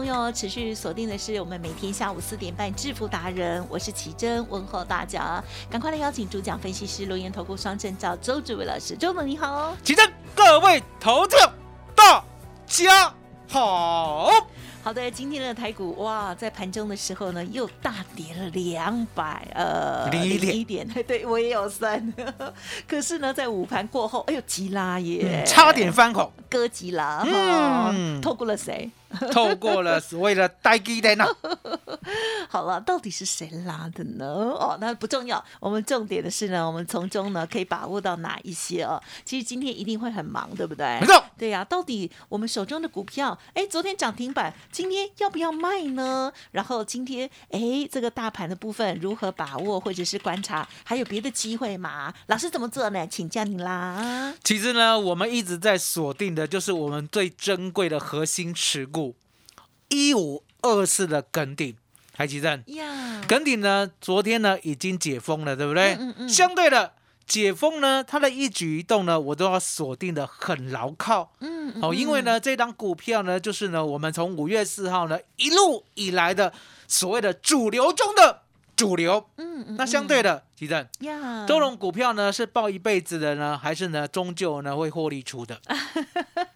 朋友持续锁定的是我们每天下午四点半致富达人，我是奇珍，问候大家，赶快来邀请主讲分析师罗源投顾双证照周志伟老师，周总你好。奇珍，各位投资者大家好。好的，今天的台股哇，在盘中的时候呢，又大跌了两百呃零一点一点，对我也有算。可是呢，在午盘过后，哎呦，急拉耶，差点翻红，哥急拉，嗯嗯，透过了谁？透过了所谓的呆机的呢，好了，到底是谁拉的呢？哦，那不重要，我们重点的是呢，我们从中呢可以把握到哪一些哦？其实今天一定会很忙，对不对？没错。对呀、到底我们手中的股票，哎，昨天涨停板，今天要不要卖呢？然后今天，哎，这个大盘的部分如何把握或者是观察？还有别的机会吗？老师怎么做呢？请教你啦。其实呢，我们一直在锁定的就是我们最珍贵的核心持股一五二四的耿鼎，台积电。呀，耿鼎呢，昨天呢已经解封了，对不对？嗯嗯嗯相对的，解封呢，它的一举一动呢，我都要锁定的很牢靠。嗯，嗯哦，因为，呢，这张股票呢，就是呢，我们从五月四号呢一路以来的所谓的主流中的主流。嗯嗯，那相对的，吉正，呀，这种股票呢是抱一辈子的呢，还是呢终究呢会获利出的？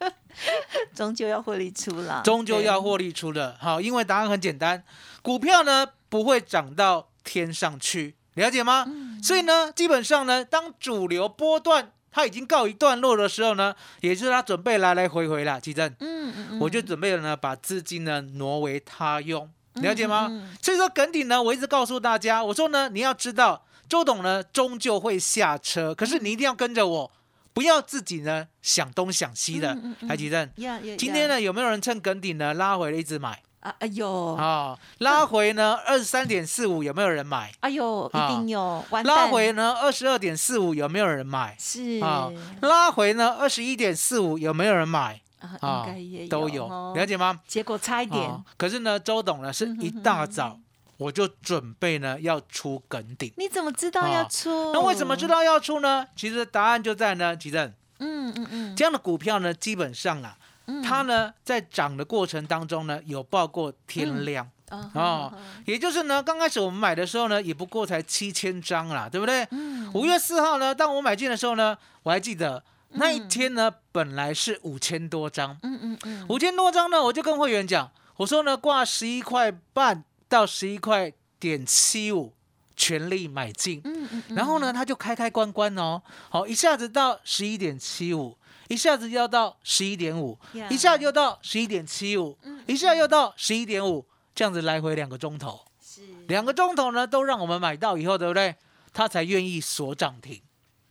终究要获利出了，终究要获利出的。好，因为答案很简单，股票呢不会涨到天上去，了解吗？嗯所以呢，基本上呢，当主流波段它已经告一段落的时候呢，也就是它准备来来回回了，吉正。嗯嗯嗯，我就准备了呢，把资金呢挪为他用，了解吗？嗯嗯嗯所以说耿鼎呢，我一直告诉大家，我说呢，你要知道，周董呢终究会下车，可是你一定要跟着我，不要自己呢想东想西的台积电，今天呢有没有人趁耿鼎呢拉回了一直买啊，哎呦，啊？拉回呢二十三点四五有没有人买？哎呦，一啊定有，完拉回呢二十二点四五有没有人买？是啊，拉回呢二十一点四五有没有人买？啊，应该也都有，哦了解吗？结果差一点哦，可是呢，周董呢是一大早我就准备呢要出梗顶。你怎么知道要出？那为什么知？道要出呢？其实答案就在呢，吉正嗯嗯嗯，这样的股票呢，基本上啊，嗯它呢在涨的过程当中呢，有报过天量。啊哦，也就是呢，刚开始我们买的时候呢，也不过才七千张啦，对不对？嗯五月四号呢，当我买进的时候呢，我还记得那一天呢，本来是五千多张，嗯嗯嗯，五千多张呢，我就跟会员讲，我说呢，挂十一块半到十一块点七五，全力买进。嗯嗯嗯，然后呢，它就开开关关哦，好，一下子到十一点七五，一下子要到十一点五，一下又到十一点七五，嗯一下又到十一点五，这样子来回两个钟头，是两个钟头呢，都让我们买到以后，对不对？他才愿意锁涨停，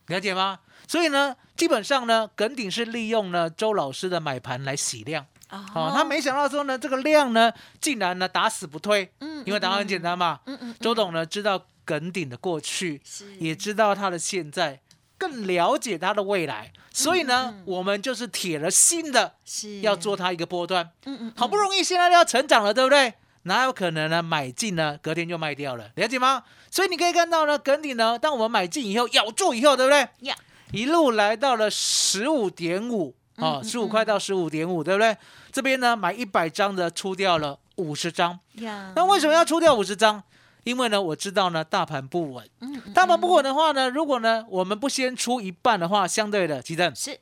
了解吗？所以呢，基本上呢，耿鼎是利用呢周老师的买盘来洗量。啊哦，他没想到说呢，这个量呢，竟然呢打死不退，嗯因为答案很简单嘛。嗯嗯，周董呢知道耿鼎的过去，是也知道他的现在，更了解他的未来，所以呢，我们就是铁了心的是要做它一个波段。嗯嗯，好不容易现在要成长了，对不对？哪有可能呢？买进呢，隔天就卖掉了，了解吗？所以你可以看到呢，耿鼎呢，当我们买进以后，咬住以后，对不对？呀一路来到了十五点五啊，十五块到十五点五，对不对？这边呢，买一百张的出掉了五十张。呀，那为什么要出掉五十张？因为呢，我知道呢，大盘不稳，嗯，嗯大盘不稳的话呢，如果呢，我们不先出一半的话，相对的，吉正，是。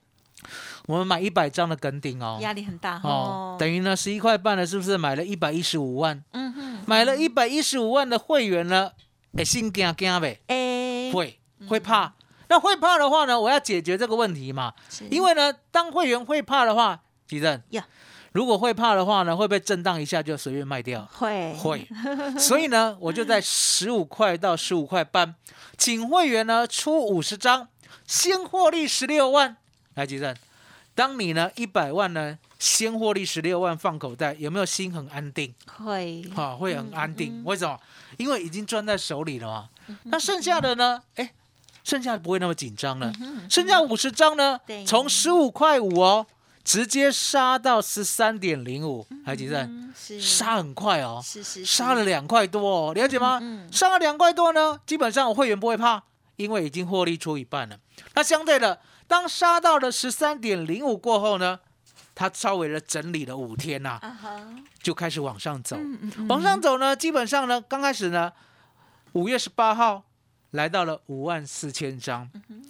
我们买一百张的梗顶哦，压力很大哦哦，，等于呢十一块半呢，是不是买了一百一十五万？嗯哼，买了一百一十五万的会员呢，哎，心惊惊呗，哎，会会怕。那会怕的话呢，我要解决这个问题嘛，是。因为呢，当会员会怕的话，吉正呀，如果会怕的话呢，会不会震荡一下就随便卖掉？会会，所以呢，我就在十五块到十五块半，请会员呢出五十张，先获利十六万。来，吉正，当你呢一百万呢先获利十六万放口袋，有没有心很安定？会哈、会很安定。嗯为什么？因为已经赚在手里了嘛。那剩下的呢？哎，剩下的不会那么紧张了。剩下五十张呢对，从十五块五哦，直接杀到十三点零五，还吉正，嗯是杀很快哦。是是杀了两块多哦，了解吗？嗯嗯杀了两块多呢，基本上我会员不会怕，因为已经获利出一半了。那相对的，当杀到了十三点零五过后呢，它稍微的整理了五天呐、就开始往上走。往上走呢，基本上呢，刚开始呢，五月十八号来到了五万四千张，嗯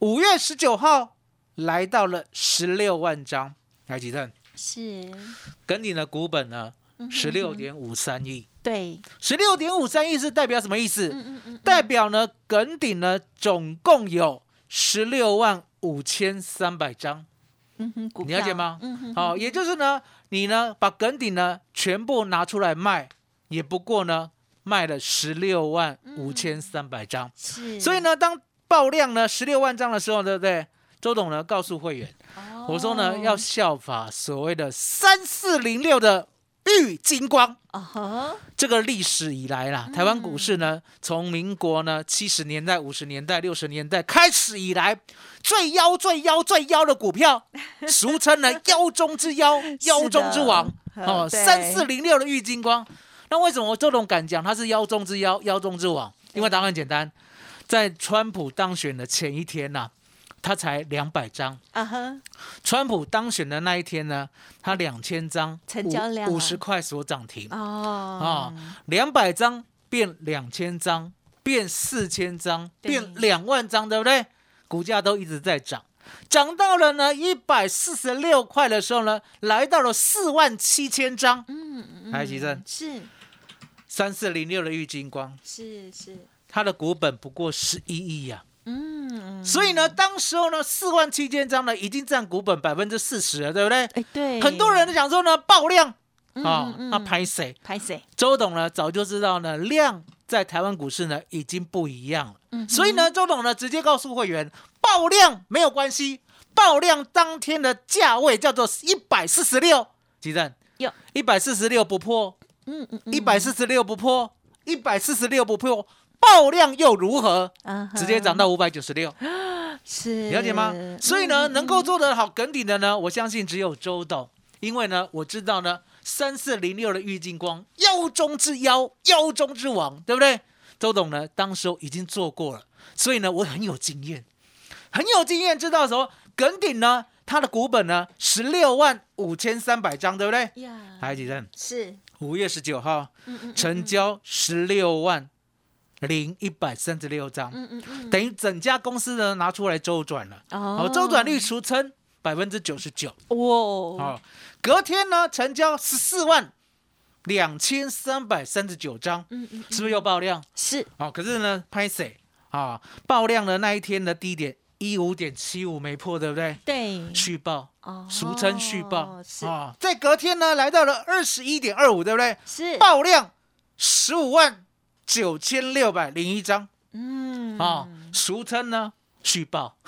五月十九号来到了十六万张，来几阵？是跟你的股本呢，嗯十六点五三亿。对，十六点五三亿是代表什么意思？嗯嗯嗯，代表呢，耿鼎呢总共有十六万五千三百张，嗯哼，你了解吗？嗯哼，好、也就是呢，你呢把耿鼎呢全部拿出来卖，也不过呢卖了十六万五千三百张。是，所以呢，当爆量呢十六万张的时候，对不对？周董呢告诉会员，我说呢要效法所谓的三四零六的玉金光。这个历史以来啦，台湾股市呢，从民国呢七十年代、五十年代、六十年代开始以来，最妖、最妖、最妖的股票，俗称呢妖中之妖、妖中之王哦，三四零六的玉金光。那为什么我周董敢讲它是妖中之妖、妖中之王？因为答案很简单，在川普当选的前一天呐、他才两百张。啊哈，川普当选的那一天呢，他两千张，成交量啊。五十块所涨停。哦。啊，两百张变两千张，变四千张，对。变两万张，对不对？股价都一直在涨，涨到了呢一百四十六块的时候呢，来到了四万七千张。嗯嗯，来，吉正，是。三四零六的玉金光，是是，它的股本不过十一亿呀，嗯，所以呢，当时候呢四万七千张呢，已经占股本百分之四十了，对不对？哎对，很多人都想说呢爆量。嗯啊，嗯那拍谁？拍谁？周董呢早就知道呢，量在台湾股市呢已经不一样了，嗯所以呢，周董呢直接告诉会员，爆量没有关系，爆量当天的价位叫做一百四十六，几阵有？一百四十六不破，嗯嗯嗯，一百四十六不破，一百四十六不破，爆量又如何？啊直接涨到五百九十六，是。了解吗？所以嗯呢，能够做得好梗顶的呢，我相信只有周董，因为呢，我知道呢，三四零六的郁金光，妖中之妖，妖中之王，对不对？周董呢，当时候已经做过了，所以呢，我很有经验，很有经验，知道什么？梗顶呢，它的股本呢，十六万五千三百张，对不对？呀，还几阵？是，五月十九号嗯嗯。成交十六万零一百三十六张，嗯嗯嗯，等于整家公司呢拿出来周转了。哦，周转率俗称百分之九十九。哇，好，隔天呢成交十四万两千三百三十九张，嗯嗯，是不是又爆量？是哦，可是呢，拍谁啊？爆量的那一天的低点一五点七五没破，对不对？对，续报，哦俗称续报是啊。在隔天呢来到了二十一点二五，对不对？是，爆量十五万九千六百零一张嗯啊，俗称呢续报。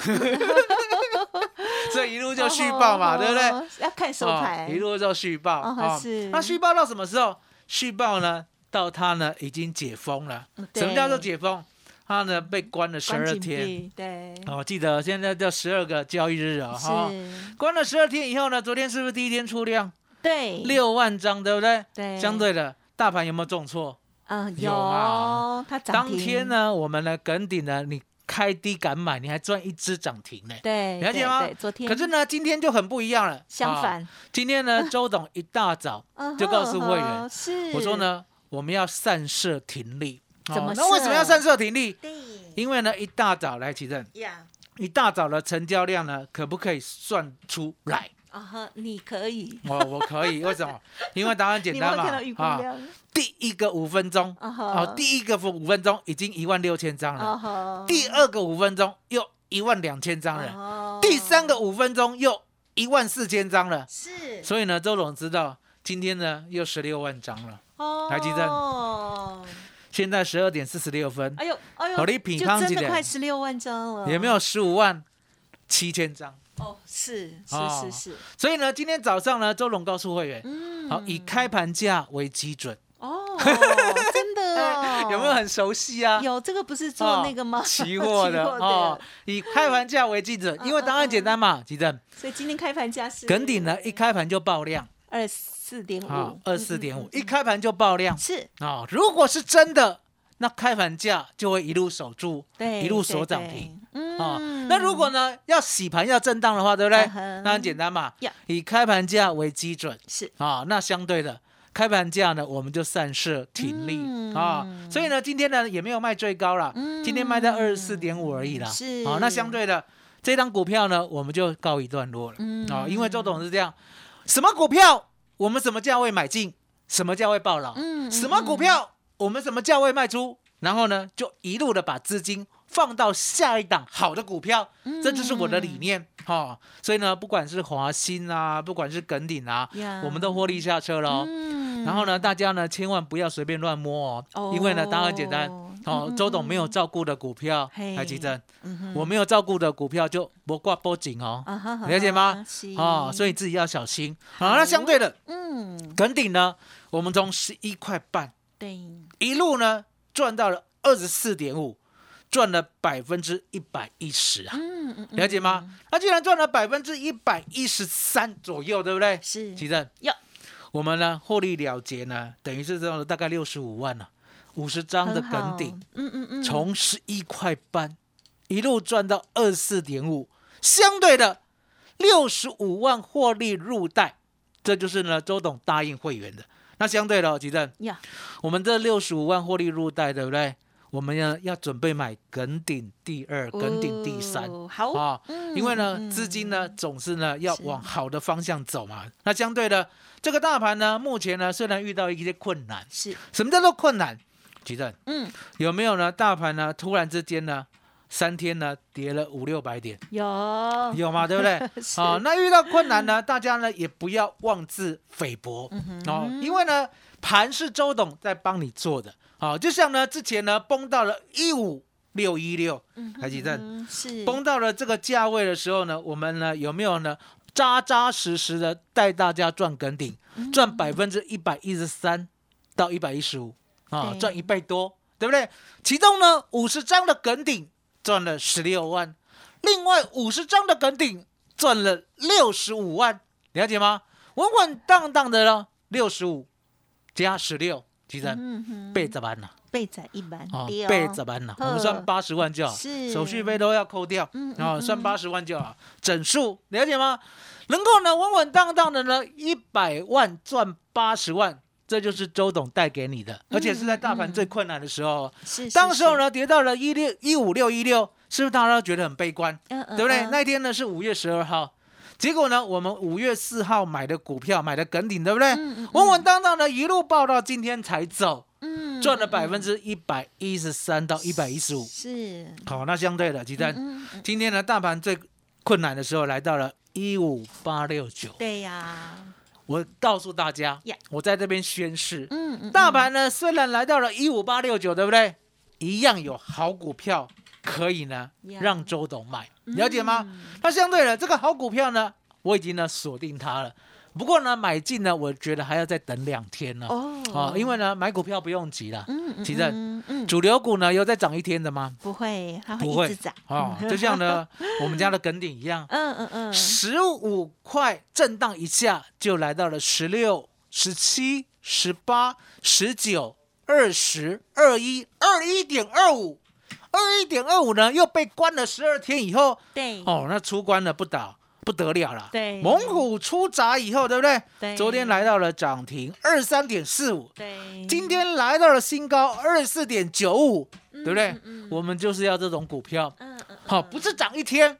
这一路就续报嘛，对不对？哦？要看手啊牌，一路就续报哦啊是那续报到什么时候？续报呢，到它呢已经解封了。嗯什么叫做解封？它呢被关了十二天。对，哦，记得现在叫十二个交易日啊，哈。是，关了十二天以后呢，昨天是不是第一天出量对，六万张，对不对？对，相对的，大盘有没有重挫？嗯，有啊它涨当停天，呢，我们的梗顶呢，你开低敢买，你还赚一只涨停呢。对，了解吗昨天可是呢，今天就很不一样了。啊相反，今天呢，周董一大早嗯就告诉会员是，我说，呢，我们要散射停利。怎么那为什么要散射停利？对因为呢，一大早来起正，呀，一大早的成交量呢，可不可以算出来？啊哈，你可以，我我可以，为什么？因为答案简单嘛啊，第一个五分钟，哦，第一个五分钟已经一万六千张啊了，哈，第二个五分钟又一万两千张了，哦第三个五分钟又一万四千张了。是。所以呢，周总知道今天呢又十六万张了。哦，台积电现在十二点四十六分，哎呦哎呦，好你品就真的康几点快十六万张了，有没有十五万七千张？哦，是是哦。是是，所以呢，今天早上呢，周龙告诉会员，嗯。好，以开盘价为基准，哦，真的。哦，有没有很熟悉啊？有这个不是做那个吗？期货的 哦，以开盘价为基准，因为答案简单嘛，基正。所以今天开盘价是耿鼎呢一开盘就爆量。二四点啊五，，二四点五嗯，一开盘就爆量。是。啊。如果是真的，那开盘价就会一路守住，对，一路锁涨停。嗯啊。那如果呢要洗盘要震荡的话，对不对嗯？那很简单嘛呀，以开盘价为基准是啊。那相对的。开盘价呢，我们就散射停利、嗯啊，所以呢，今天呢也没有卖最高了，嗯今天卖在二十四点五而已啦。是啊，那相对的这张股票呢，我们就告一段落了。嗯啊，因为周董是这样，什么股票我们什么价位买进，什么价位爆了，嗯什么股票我们什么价位卖出，然后呢就一路的把资金放到下一档好的股票，嗯。这就是我的理念哈、所以呢，不管是华兴啊，不管是耿鼎啊，我们都获利下车了然后呢，大家呢千万不要随便乱摸哦，哦。因为呢答案很简单哦嗯，周董没有照顾的股票，嘿。台积电，嗯哼。我没有照顾的股票就不挂波紧哦。了解吗？是。哦，所以自己要小心。好，那相对的，嗯，耿鼎呢，我们从十一块半对，一路呢赚到了二十四点五，赚了百分之一百一十啊，嗯嗯，嗯了解吗？那既然赚了百分之一百一十三左右，对不对？是。奇正，要我们呢获利了结呢，等于是赚了大概六十五万了、五十张的梗顶，嗯嗯嗯，从十一块半一路赚到二十四点五，相对的六十五万获利入袋，这就是呢周董答应会员的。那相对的、哦，吉正，呀，我们这六十五万获利入袋，对不对？我们要要准备买耿顶第二、耿顶第三。哦好啊，嗯因为呢，嗯资金呢总是呢要往好的方向走嘛。那相对的，这个大盘呢，目前呢虽然遇到一些困难，是什么叫做困难？吉正，嗯有没有呢？大盘呢突然之间呢，三天呢跌了五六百点，有。有吗？对不对？好哦，那遇到困难呢，大家呢也不要妄自菲薄。嗯哦，因为呢盘是周董在帮你做的。好，就像呢之前呢崩到了一五六一六，台积电嗯是。崩到了这个价位的时候呢，我们呢有没有呢扎扎实实的带大家赚梗顶，嗯。赚百分之一百一十三到一百一十五。啊，赚一倍多，对不对？其中呢五十张的梗顶赚了十六万，另外五十张的梗顶赚了六十五万，了解吗？稳稳当当的了，六十五加十六，其实嗯哼倍十万了。倍仔一万哦对，倍十万了，我们算八十万就好，手续费都要扣掉，嗯啊，嗯嗯算八十万就好，整数了解吗？能够呢稳稳当当的呢，一百万赚八十万，这就是周董带给你的，而且是在大盘最困难的时候，是当时候，呢跌到了一六一五六一六，是不是大家都觉得很悲观？嗯嗯对不对？嗯那一天呢是五月十二号，结果呢，我们五月四号买的股票买的梗顶，对不对？嗯嗯稳稳当当的一路报到今天才走，嗯赚了百分之一百一十三到一百一十五。是好，那相对的，鸡蛋，嗯嗯今天呢，大盘最困难的时候来到了一五八六九。对呀，我告诉大家呀，我在这边宣誓，嗯嗯大盘呢虽然来到了一五八六九，对不对？一样有好股票可以呢让周董买，了解吗？嗯那相对的，这个好股票呢，我已经呢锁定它了。不过呢，买进呢，我觉得还要再等两天呢。哦。哦，因为呢，买股票不用急了。嗯嗯其实嗯嗯主流股呢，有再涨一天的吗？不会，它会不会。一直涨。哦，就像呢我们家的梗顶一样，嗯嗯嗯。十五块震荡一下就来到了十六、十七、十八、十九、二十、二一、二一点二五，二一点二五呢又被关了十二天以后，对。哦，那出关了不倒，不得了了。对猛虎出闸以后，对不对？对昨天来到了涨停二三点四五，对，今天来到了新高二四点九五，对不对嗯嗯？我们就是要这种股票，嗯嗯，好，不是涨一天，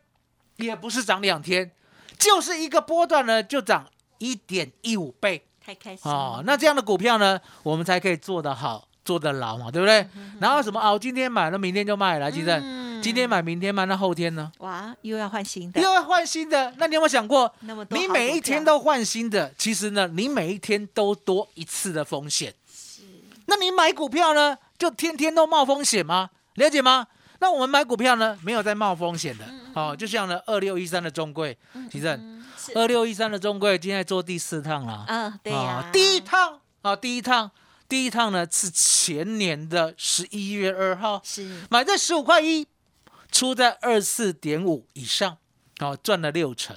也不是涨两天，就是一个波段呢就涨一点一五倍太开心哦。那这样的股票呢，我们才可以做得好，做得牢嘛，对不对？然后什么哦，今天买了，明天就卖了，记得嗯今天买，明天卖，那后天呢？哇，又要换新的，又要换新的，那你有没有想过，那么多你每一天都换新的，其实呢，你每一天都多一次的风险。那你买股票呢，就天天都冒风险吗？了解吗？那我们买股票呢，没有在冒风险的。哦，就像呢，二六一三的中贵，其实嗯是二六一三的中贵，今天做第四趟了。嗯，对呀啊，第一趟啊，第一趟，第一趟呢是前年的十一月二号，是买在十五块一，出在二四点五以上，哦，赚了六成。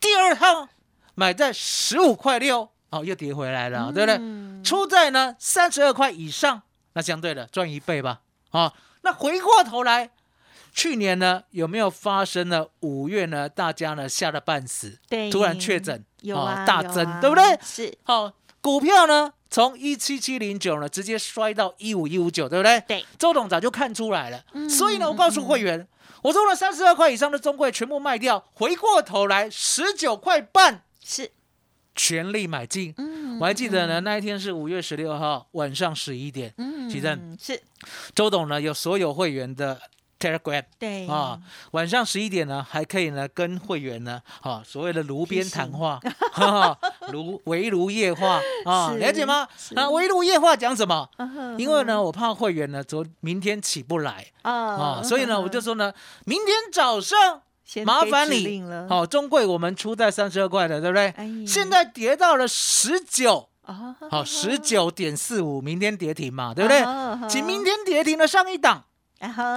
第二趟买在十五块六，哦，又跌回来了，对不对？嗯出在呢三十二块以上，那相对的赚一倍吧，啊、那回过头来，去年呢有没有发生了五月呢？大家呢吓得半死，对，突然确诊，哦有啊，大增，对不对？是，好、股票呢从一七七零九呢直接摔到一五一五九，对不对？对，周董早就看出来了，嗯所以呢，我告诉会员，我做了三十二块以上的中贵全部卖掉，回过头来十九块半是，全力买进。嗯我还记得呢，那一天是五月十六号晚上十一点，嗯奇正。是，周董呢有所有会员的 Telegram 对。啊，晚上十一点呢还可以呢跟会员呢啊所谓的炉边谈话，哈哈炉围炉夜话啊，是了解吗？是。那围炉夜话讲什么？嗯因为呢，我怕会员呢昨明天起不来啊啊，所以呢，我就说呢，明天早上麻烦你好，中贵我们出在三十二块的，对不对？哎。现在跌到了十九，啊，好，十九点四五，明天跌停嘛，对不对？对请明天跌停的上一档啊哈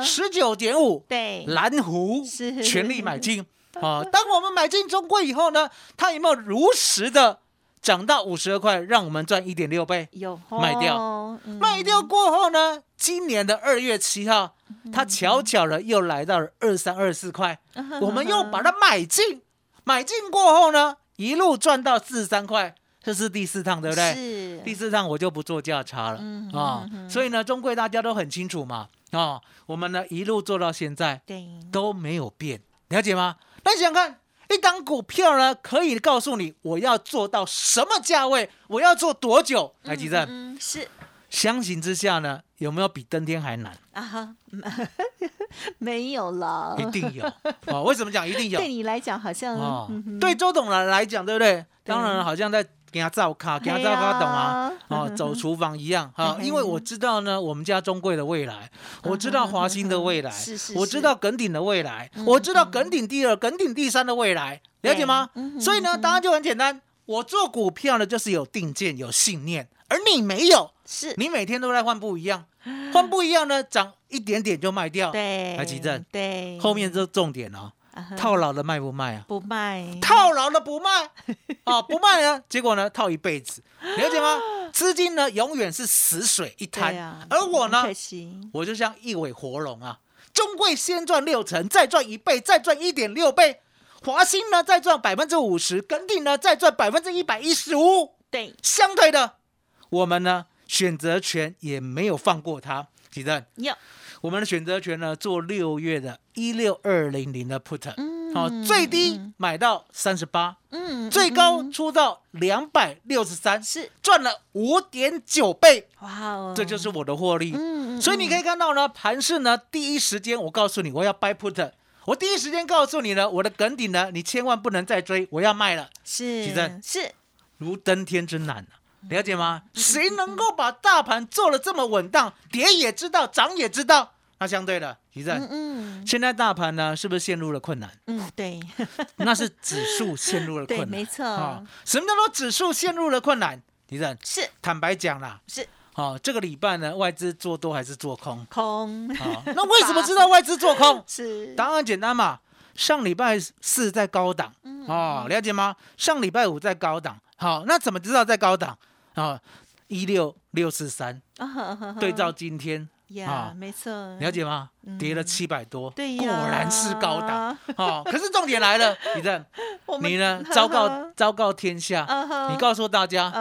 十九点五，对，蓝湖是全力买进。好，当我们买进中贵以后呢，它有没有如实的涨到五十二块，让我们赚一点六倍？有卖掉卖掉过后呢，今年的二月七号，它巧巧的又来到了二三二四块，嗯我们又把它买进，买进过后呢，一路赚到四十三块，这是第四趟，对不对？是第四趟我就不做价差了嗯啊所以呢，中贵大家都很清楚嘛啊，我们呢一路做到现在对，都没有变，了解吗？那你想想看，一档股票呢，可以告诉你我要做到什么价位，我要做多久？来，吉正，嗯，是相形之下呢，有没有比登天还难？啊 没有了，一定有哦。为什么讲一定有 对？你来讲好像哦嗯，对周董来来讲，对不对？当然好像在给他照卡，给他照卡，懂啊？哦，走厨房一样哈，因为我知道呢，我们家中贵的未来，我知道华兴的未来，是是我知道耿鼎的未来，我知道耿鼎第二、耿鼎第三的未来，了解吗？所以呢，答案就很简单，我做股票呢，就是有定见、有信念，而你没有，是。你每天都在换不一样，换不一样呢，涨一点点就卖掉，对，来急诊对，后面这重点哦，套牢的卖不卖啊？不卖，套牢的不卖，啊，不卖呢，结果呢套一辈子，了解吗？资金呢永远是死水一滩，啊而我呢我就像一尾活龙啊，中贵先赚六成，再赚一倍，再赚一点六倍，华兴呢再赚百分之五十，耿鼎呢再赚百分之一百一十五，对，相对的，我们呢选择权也没有放过它，吉正。有，我们的选择权呢，做六月的一六二零零的 put，嗯。好、最低买到三十八，嗯，最高出到两百六十三，是。赚了五点九倍，哇哦，这就是我的获利。嗯，嗯所以你可以看到呢，盘市呢，第一时间我告诉你我要 buy put，我第一时间告诉你呢，我的梗顶呢，你千万不能再追，我要卖了，是奇正。是。如登天之难啊了解吗？谁能够把大盘做的这么稳当，跌也知道，涨也知道？那相对的，奇正，嗯嗯现在大盘呢，是不是陷入了困难？嗯，对 那是指数陷入了，困难。没错，啊，什么叫做指数陷入了困难？迪正，是坦白讲啦，是哦，这个礼拜呢，外资做多还是做空？空？啊，那为什么知道外资做空 是答案简单嘛，上礼拜四在高档，嗯哦，了解吗？上礼拜五在高档，好，那怎么知道在高档？啊，一六六四三，对照今天呀，没错，了解吗？跌了七百多，对果然是高档。哦。可是重点来了，你这样，你呢？昭告昭告天下，你告诉大家，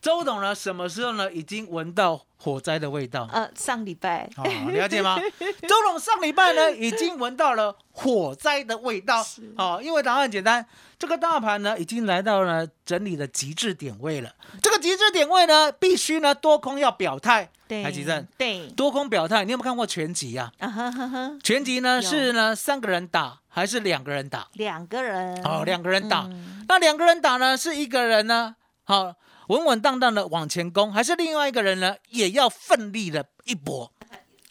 周董呢什么时候呢已经闻到火灾的味道？呃，上礼拜，了解吗？周董上礼拜呢已经闻到了火灾的味道，哦，因为答案很简单，这个大盘呢已经来到了整理的极致点位了。这个极致点位呢，必须呢多空要表态。对，台积电对多空表态，你有没有看过全集呀？啊哈哈哈！全集呢是呢三个人打还是两个人打？两个人哦，两个人打。那两个人打呢，是一个人呢，好稳稳当当的往前攻，还是另外一个人呢，也要奋力的一搏？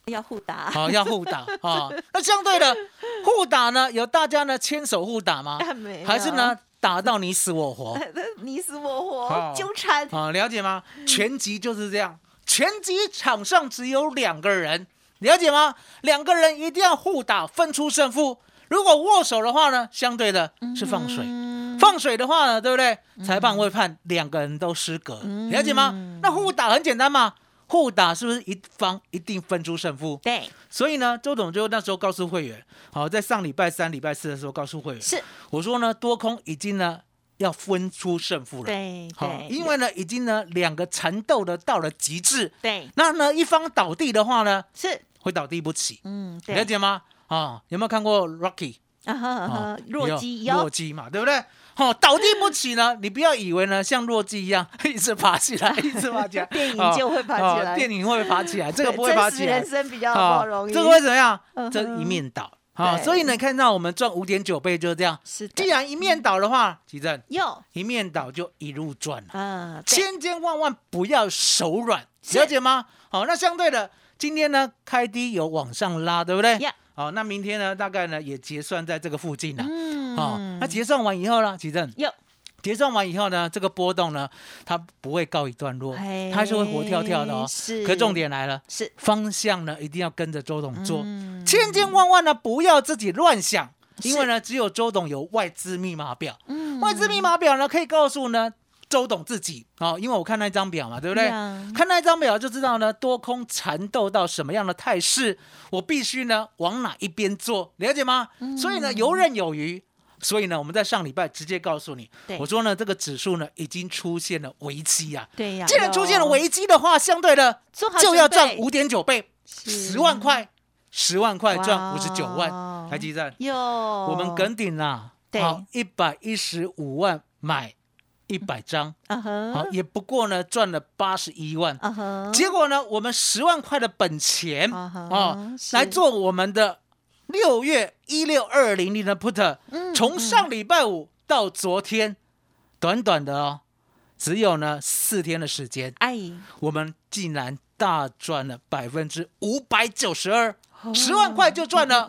要互打，好要互打啊！那相对的互打呢，有大家呢牵手互打吗？还是呢打到你死我活？你死我活，纠缠啊！了解吗？全集就是这样。拳击场上只有两个人，了解吗？两个人一定要互打，分出胜负。如果握手的话呢，相对的是放水；放水的话呢，对不对？裁判会判两个人都失格，了解吗？那互打很简单嘛，互打是不是一方一定分出胜负？对。所以呢，周董就那时候告诉会员，好，在上礼拜三、礼拜四的时候告诉会员，是我说呢，多空已经呢。要分出胜负了，对，好，因为呢，已经呢两个缠斗的到了极致，对，那呢一方倒地的话呢，是会倒地不起，嗯，了解吗？啊，有没有看过 Rocky 啊？弱鸡，弱鸡嘛，对不对？哦，倒地不起呢，你不要以为呢像弱鸡一样 一直爬起来，一直爬起来，电影就会爬起来，电影会爬起来，这个不会爬起来，人生比较不容易，这个会怎么样？这一面倒。好，所以呢，看到我们赚五点九倍就是这样。是，既然一面倒的话，吉正，哟，一面倒就一路赚了。嗯，千千万万不要手软，了解吗？好，那相对的，今天呢开低有往上拉，对不对？好，那明天呢大概呢也结算在这个附近了。嗯，好，那结算完以后呢，奇正。有。结算完以后呢，这个波动呢，它不会告一段落，它是会活跳跳的哦。是。可重点来了，是方向呢，一定要跟着周董做，千千万万呢不要自己乱想，因为呢，只有周董有外资密码表。嗯。外资密码表呢，可以告诉呢周董自己啊，因为我看那张表嘛，对不对？看那张表就知道呢，多空缠斗到什么样的态势，我必须呢往哪一边做，了解吗？所以呢，游刃有余。所以呢，我们在上礼拜直接告诉你，我说呢，这个指数呢已经出现了危机啊。对呀，既然出现了危机的话，相对的就要赚五点九倍，十万块，十万块赚五十九万，台积站。哟，我们梗顶啊，好，一百一十五万买一百张，好，也不过呢赚了八十一万，结果呢，我们十万块的本钱啊，来做我们的。六月一六二零零的 put，从上礼拜五到昨天，短短的哦，只有呢四天的时间，哎，我们竟然大赚了百分之五百九十二，十万块就赚了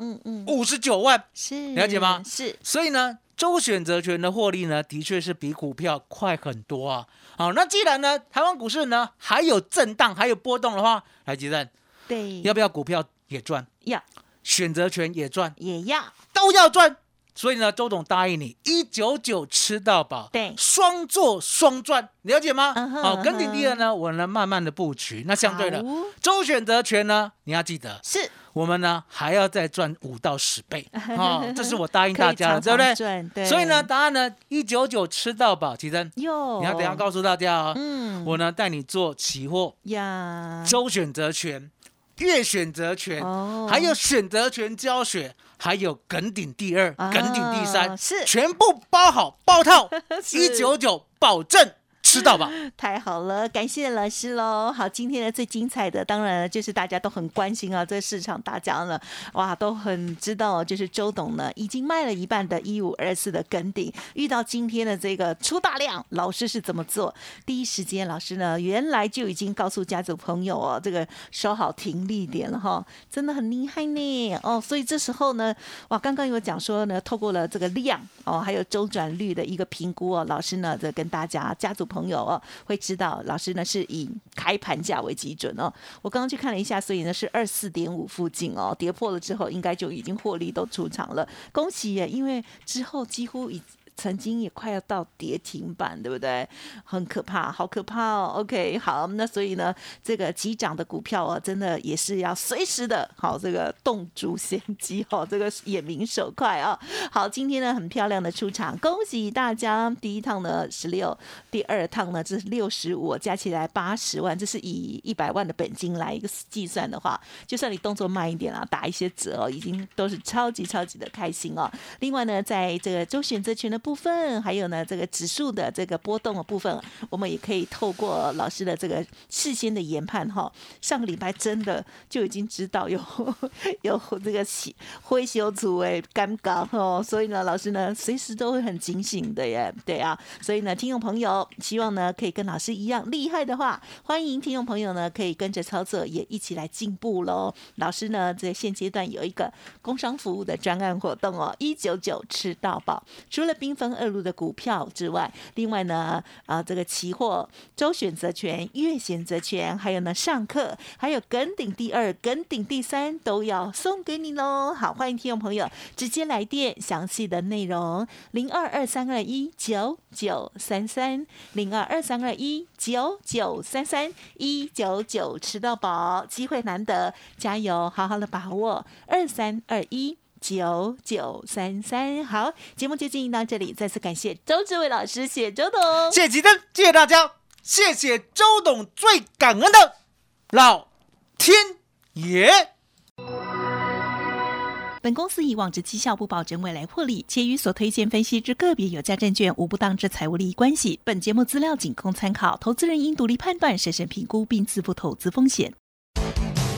五十九万，是。了解吗？是，所以呢，周选择权的获利呢，的确是比股票快很多啊。好，那既然呢，台湾股市呢还有震荡，还有波动的话，来吉正，对，要不要股票也赚？要。选择权也赚，也要都要赚，所以呢，周董答应你一九九吃到饱，对，双做双赚，了解吗？好，跟你第二呢，我呢慢慢的布局，那相对的周选择权呢，你要记得，是。我们呢还要再赚五到十倍，啊，这是我答应大家的，对不对？对，所以呢，答案呢一九九吃到饱，其实哟，你要等下告诉大家啊，嗯，我呢带你做期货呀，周选择权。月选择权，还有选择权教学，还有梗顶第二、梗顶第三，是全部包好包套，一九九保证。知道吧？太好了，感谢老师喽。好，今天的最精彩的，当然就是大家都很关心啊，这市场大家呢，哇，都很知道，就是周董呢已经卖了一半的一五二四的跟顶，遇到今天的这个出大量，老师是怎么做？第一时间，老师呢原来就已经告诉家族朋友哦，这个收好停利点了哈，真的很厉害呢哦。所以这时候呢，哇，刚刚有讲说呢，透过了这个量哦，还有周转率的一个评估哦，老师呢在跟大家家族朋友哦，会知道老师呢是以开盘价为基准哦。我刚刚去看了一下，所以呢是二四点五附近哦，跌破了之后应该就已经获利都出场了。恭喜耶！因为之后几乎已曾经也快要到跌停板，对不对？很可怕，好可怕哦。OK，好，那所以呢，这个急涨的股票啊，真的也是要随时的，好这个动足先机哦，这个眼明手快啊。好，今天呢很漂亮的出场，恭喜大家！第一趟呢十六，第二趟呢这是六十五，加起来八十万，这是以一百万的本金来一个计算的话，就算你动作慢一点啊，打一些折哦，已经都是超级超级的开心哦。另外呢，在这个周选择权的部分，还有呢这个指数的这个波动的部分，我们也可以透过老师的这个事先的研判哈，上个礼拜真的就已经知道有 有这个起灰修图诶尴尬哦，所以呢，老师呢随时都会很警醒的耶，对啊，所以呢，听众朋友希望呢可以跟老师一样厉害的话，欢迎听众朋友呢可以跟着操作，也一起来进步喽。老师呢在现阶段有一个工商服务的专案活动哦，一九九吃到饱，除了冰分二路的股票之外，另外呢啊这个期货、周选择权、月选择权，还有呢上课，还有跟顶第二、跟顶第三都要送给你喽。好，欢迎听众朋友直接来电，详细的内容零二二三二一九九三三零二二三二一九九三三一九九吃到饱，机会难得，加油，好好的把握二三二一。九九三三，好，节目就进行到这里，再次感谢周志伟老师，谢谢周董，谢谢吉登，谢谢大家，谢谢周董，最感恩的老天爷。本公司以往之绩效不保证未来获利，且与所推荐分析之个别有价证券无不当之财务利益关系。本节目资料仅供参考，投资人应独立判断、审慎评估并自负投资风险。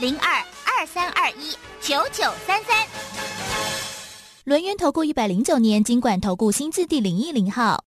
零二。二三二一九九三三，轮源投顾一百零九年金管投顾新字第零一零号。